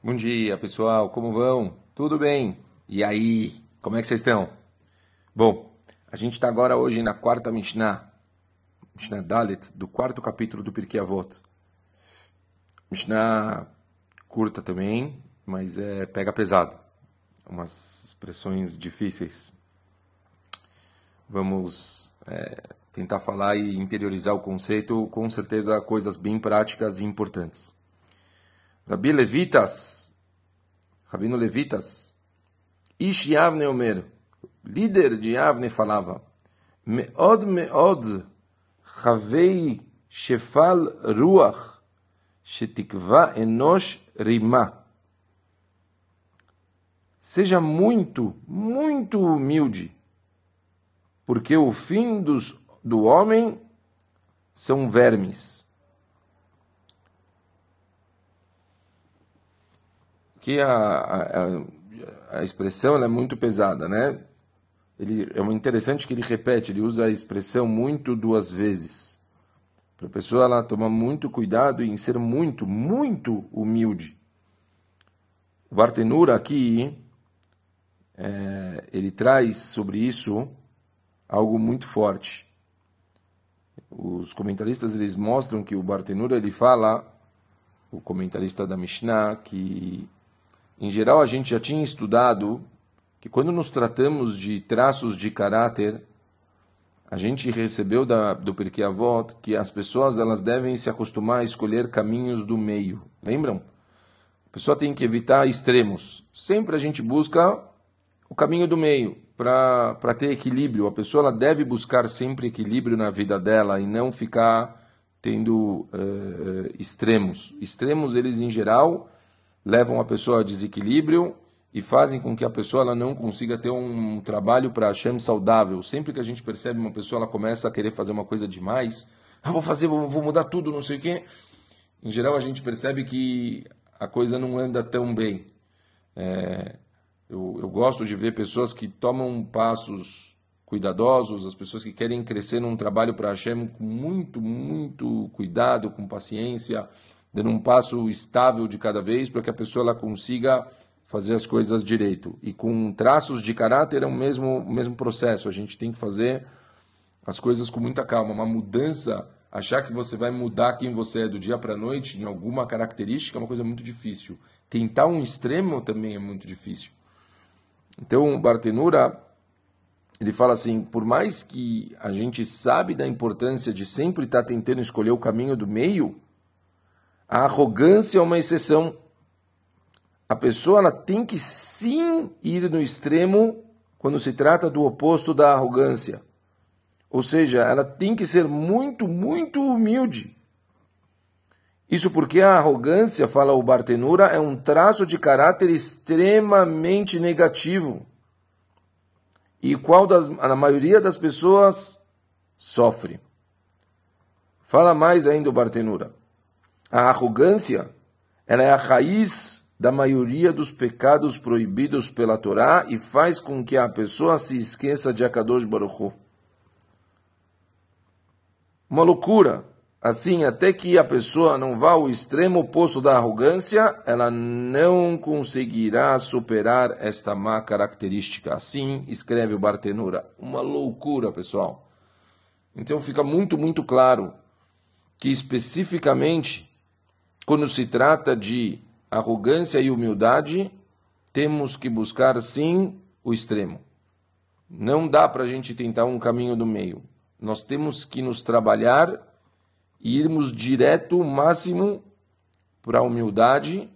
Bom dia, pessoal. Como vão? Tudo bem? E aí? Como é que vocês estão? Bom, a gente está agora hoje na quarta Mishnah, Mishnah Dalet, do quarto capítulo do Pirkei Avot. Mishnah curta também, mas é pega pesado. Umas expressões difíceis. Vamos é, tentar falar e interiorizar o conceito, com certeza coisas bem práticas e importantes. Rabi Levitas, Rabino Levitas, Ish Yavne Omer, líder de Yavne falava, Meod meod chavei shefal ruach shetikva enosh rima. Seja muito, muito humilde, porque o fim dos, do homem são vermes. A, a, a expressão é muito pesada, né? Ele, é interessante que ele repete, ele usa a expressão muito duas vezes. Para a pessoa ela tomar muito cuidado em ser muito, muito humilde. O Bartenura aqui, é, ele traz sobre isso algo muito forte. Os comentaristas eles mostram que o Bartenura ele fala, o comentarista da Mishnah, que em geral, a gente já tinha estudado que quando nos tratamos de traços de caráter, a gente recebeu da, do Pirkei Avot que as pessoas elas devem se acostumar a escolher caminhos do meio. Lembram? A pessoa tem que evitar extremos. Sempre a gente busca o caminho do meio para ter equilíbrio. A pessoa ela deve buscar sempre equilíbrio na vida dela e não ficar tendo uh, extremos. Extremos, eles em geral levam a pessoa a desequilíbrio e fazem com que a pessoa ela não consiga ter um trabalho para Hashem saudável. Sempre que a gente percebe uma pessoa, ela começa a querer fazer uma coisa demais, ah, vou fazer, vou, vou mudar tudo, não sei o quê. Em geral, a gente percebe que a coisa não anda tão bem. É, eu, eu gosto de ver pessoas que tomam passos cuidadosos, as pessoas que querem crescer num trabalho para Hashem com muito, muito cuidado, com paciência, dando um passo estável de cada vez para que a pessoa ela consiga fazer as coisas direito. E com traços de caráter é o mesmo, o mesmo processo. A gente tem que fazer as coisas com muita calma. Uma mudança, achar que você vai mudar quem você é do dia para a noite em alguma característica é uma coisa muito difícil. Tentar um extremo também é muito difícil. Então, o Bartenura, ele fala assim, por mais que a gente sabe da importância de sempre estar tentando escolher o caminho do meio, a arrogância é uma exceção. A pessoa ela tem que sim ir no extremo quando se trata do oposto da arrogância. Ou seja, ela tem que ser muito, muito humilde. Isso porque a arrogância, fala o Bartenura, é um traço de caráter extremamente negativo e qual das, a maioria das pessoas sofre. Fala mais ainda o Bartenura. A arrogância, ela é a raiz da maioria dos pecados proibidos pela Torá e faz com que a pessoa se esqueça de Akadosh Baruch. Uma loucura. Assim, até que a pessoa não vá ao extremo oposto da arrogância, ela não conseguirá superar esta má característica. Assim, escreve o Bartenura. Uma loucura, pessoal. Então fica muito, muito claro que especificamente quando se trata de arrogância e humildade, temos que buscar sim o extremo. Não dá para a gente tentar um caminho do meio. Nós temos que nos trabalhar e irmos direto o máximo para a humildade.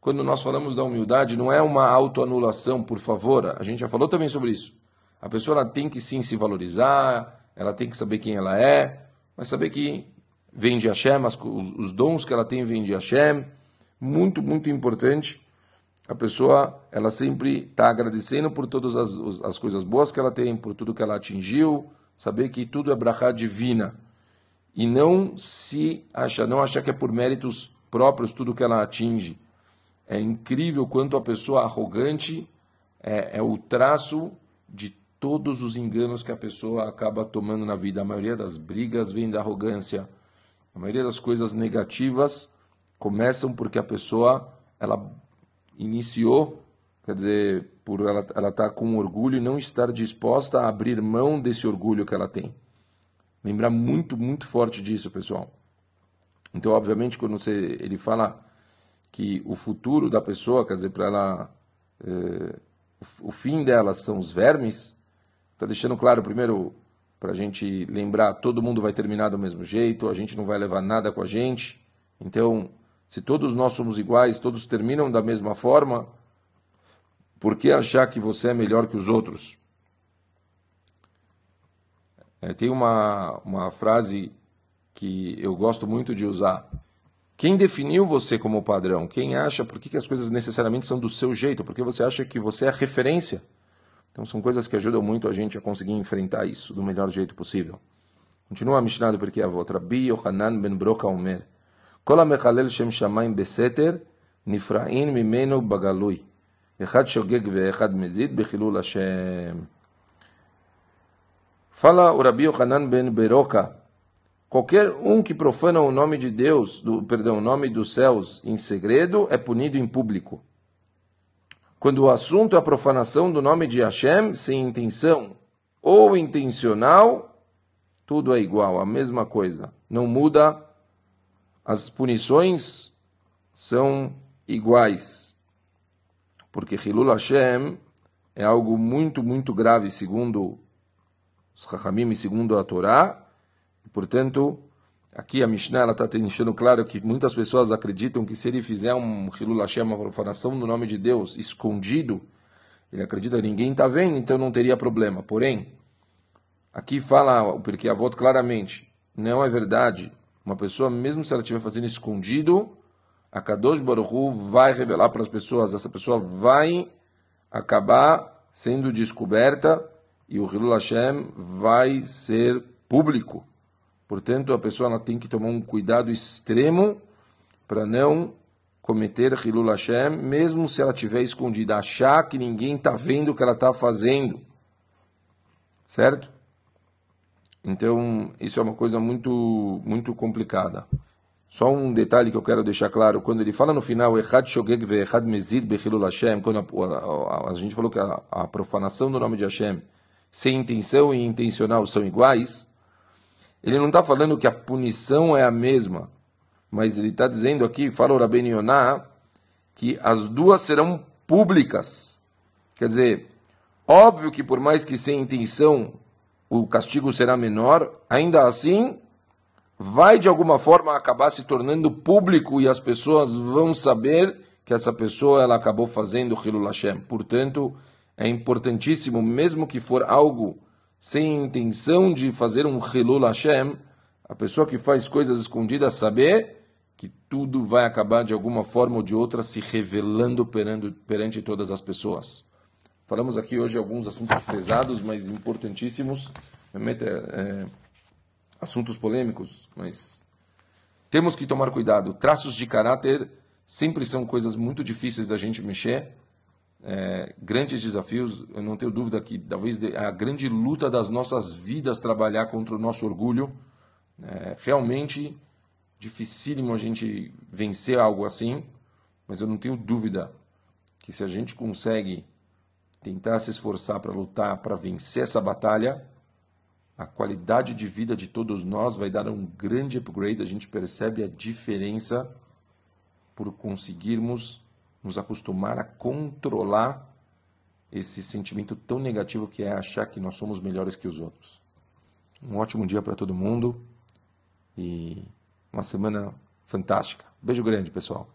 Quando nós falamos da humildade, não é uma autoanulação, por favor. A gente já falou também sobre isso. A pessoa tem que sim se valorizar, ela tem que saber quem ela é, mas saber que vem de Hashem, as, os, os dons que ela tem vêm de Hashem. Muito, muito importante. A pessoa, ela sempre está agradecendo por todas as, as coisas boas que ela tem, por tudo que ela atingiu, saber que tudo é brachá divina. E não se acha, não achar que é por méritos próprios tudo que ela atinge. É incrível quanto a pessoa arrogante é, é o traço de todos os enganos que a pessoa acaba tomando na vida. A maioria das brigas vem da arrogância. A maioria das coisas negativas começam porque a pessoa ela iniciou, quer dizer, por ela estar tá com orgulho e não estar disposta a abrir mão desse orgulho que ela tem. Lembrar muito, muito forte disso, pessoal. Então, obviamente, quando você, ele fala que o futuro da pessoa, quer dizer, para ela, eh, o fim dela são os vermes, está deixando claro, primeiro, para a gente lembrar, todo mundo vai terminar do mesmo jeito, a gente não vai levar nada com a gente. Então, se todos nós somos iguais, todos terminam da mesma forma, por que achar que você é melhor que os outros? É, tem uma, uma frase que eu gosto muito de usar. Quem definiu você como padrão? Quem acha por que, que as coisas necessariamente são do seu jeito? Porque você acha que você é a referência? Então são coisas que ajudam muito a gente a conseguir enfrentar isso do melhor jeito possível. Continua a Mishnah do Pirkei Avot. Rabbi Yohanan ben Broca Omer. כל המחלל שם שמיים בסתר, נפרעין ממנו בגלוי. אחד שוגג ואחד מזיד בחילול השם. Fala o Rabi Yohanan ben Beroca, qualquer um que profana o nome de Deus, do, perdão, o nome dos céus em segredo, é punido em público. Quando o assunto é a profanação do nome de Hashem, sem intenção ou intencional, tudo é igual, a mesma coisa. Não muda, as punições são iguais. Porque Hilul Hashem é algo muito, muito grave, segundo os Chachamim e segundo a Torá. E, portanto, aqui a Mishnah está deixando claro que muitas pessoas acreditam que se ele fizer um Hilul Hashem, uma profanação do nome de Deus, escondido, ele acredita que ninguém está vendo, então não teria problema. Porém, aqui fala porque a voto claramente, não é verdade. Uma pessoa, mesmo se ela estiver fazendo escondido, a Kadosh Baruch vai revelar para as pessoas, essa pessoa vai acabar sendo descoberta e o Hilul Hashem vai ser público. Portanto, a pessoa tem que tomar um cuidado extremo para não cometer Hilul Hashem, mesmo se ela estiver escondida, achar que ninguém está vendo o que ela está fazendo. Certo? Então, isso é uma coisa muito, muito complicada. Só um detalhe que eu quero deixar claro, quando ele fala no final, quando a, a, a, gente falou que a, a profanação do nome de Hashem sem intenção e intencional são iguais, ele não está falando que a punição é a mesma, mas ele está dizendo aqui, fala o Rabben Yonah, que as duas serão públicas. Quer dizer, óbvio que por mais que sem intenção o castigo será menor, ainda assim vai de alguma forma acabar se tornando público e as pessoas vão saber que essa pessoa ela acabou fazendo Hilul Hashem. Portanto, é importantíssimo, mesmo que for algo sem intenção de fazer um Hilul Hashem, a pessoa que faz coisas escondidas saber que tudo vai acabar de alguma forma ou de outra se revelando perante, perante todas as pessoas. Falamos aqui hoje alguns assuntos pesados, mas importantíssimos, realmente é, é, assuntos polêmicos, mas temos que tomar cuidado. Traços de caráter sempre são coisas muito difíceis da gente mexer é, grandes desafios. Eu não tenho dúvida que talvez a grande luta das nossas vidas trabalhar contra o nosso orgulho. É realmente dificílimo a gente vencer algo assim, mas eu não tenho dúvida que se a gente consegue tentar se esforçar para lutar, para vencer essa batalha, a qualidade de vida de todos nós vai dar um grande upgrade. A gente percebe a diferença por conseguirmos nos acostumar a controlar esse sentimento tão negativo que é achar que nós somos melhores que os outros. Um ótimo dia para todo mundo e uma semana fantástica. Beijo grande, pessoal.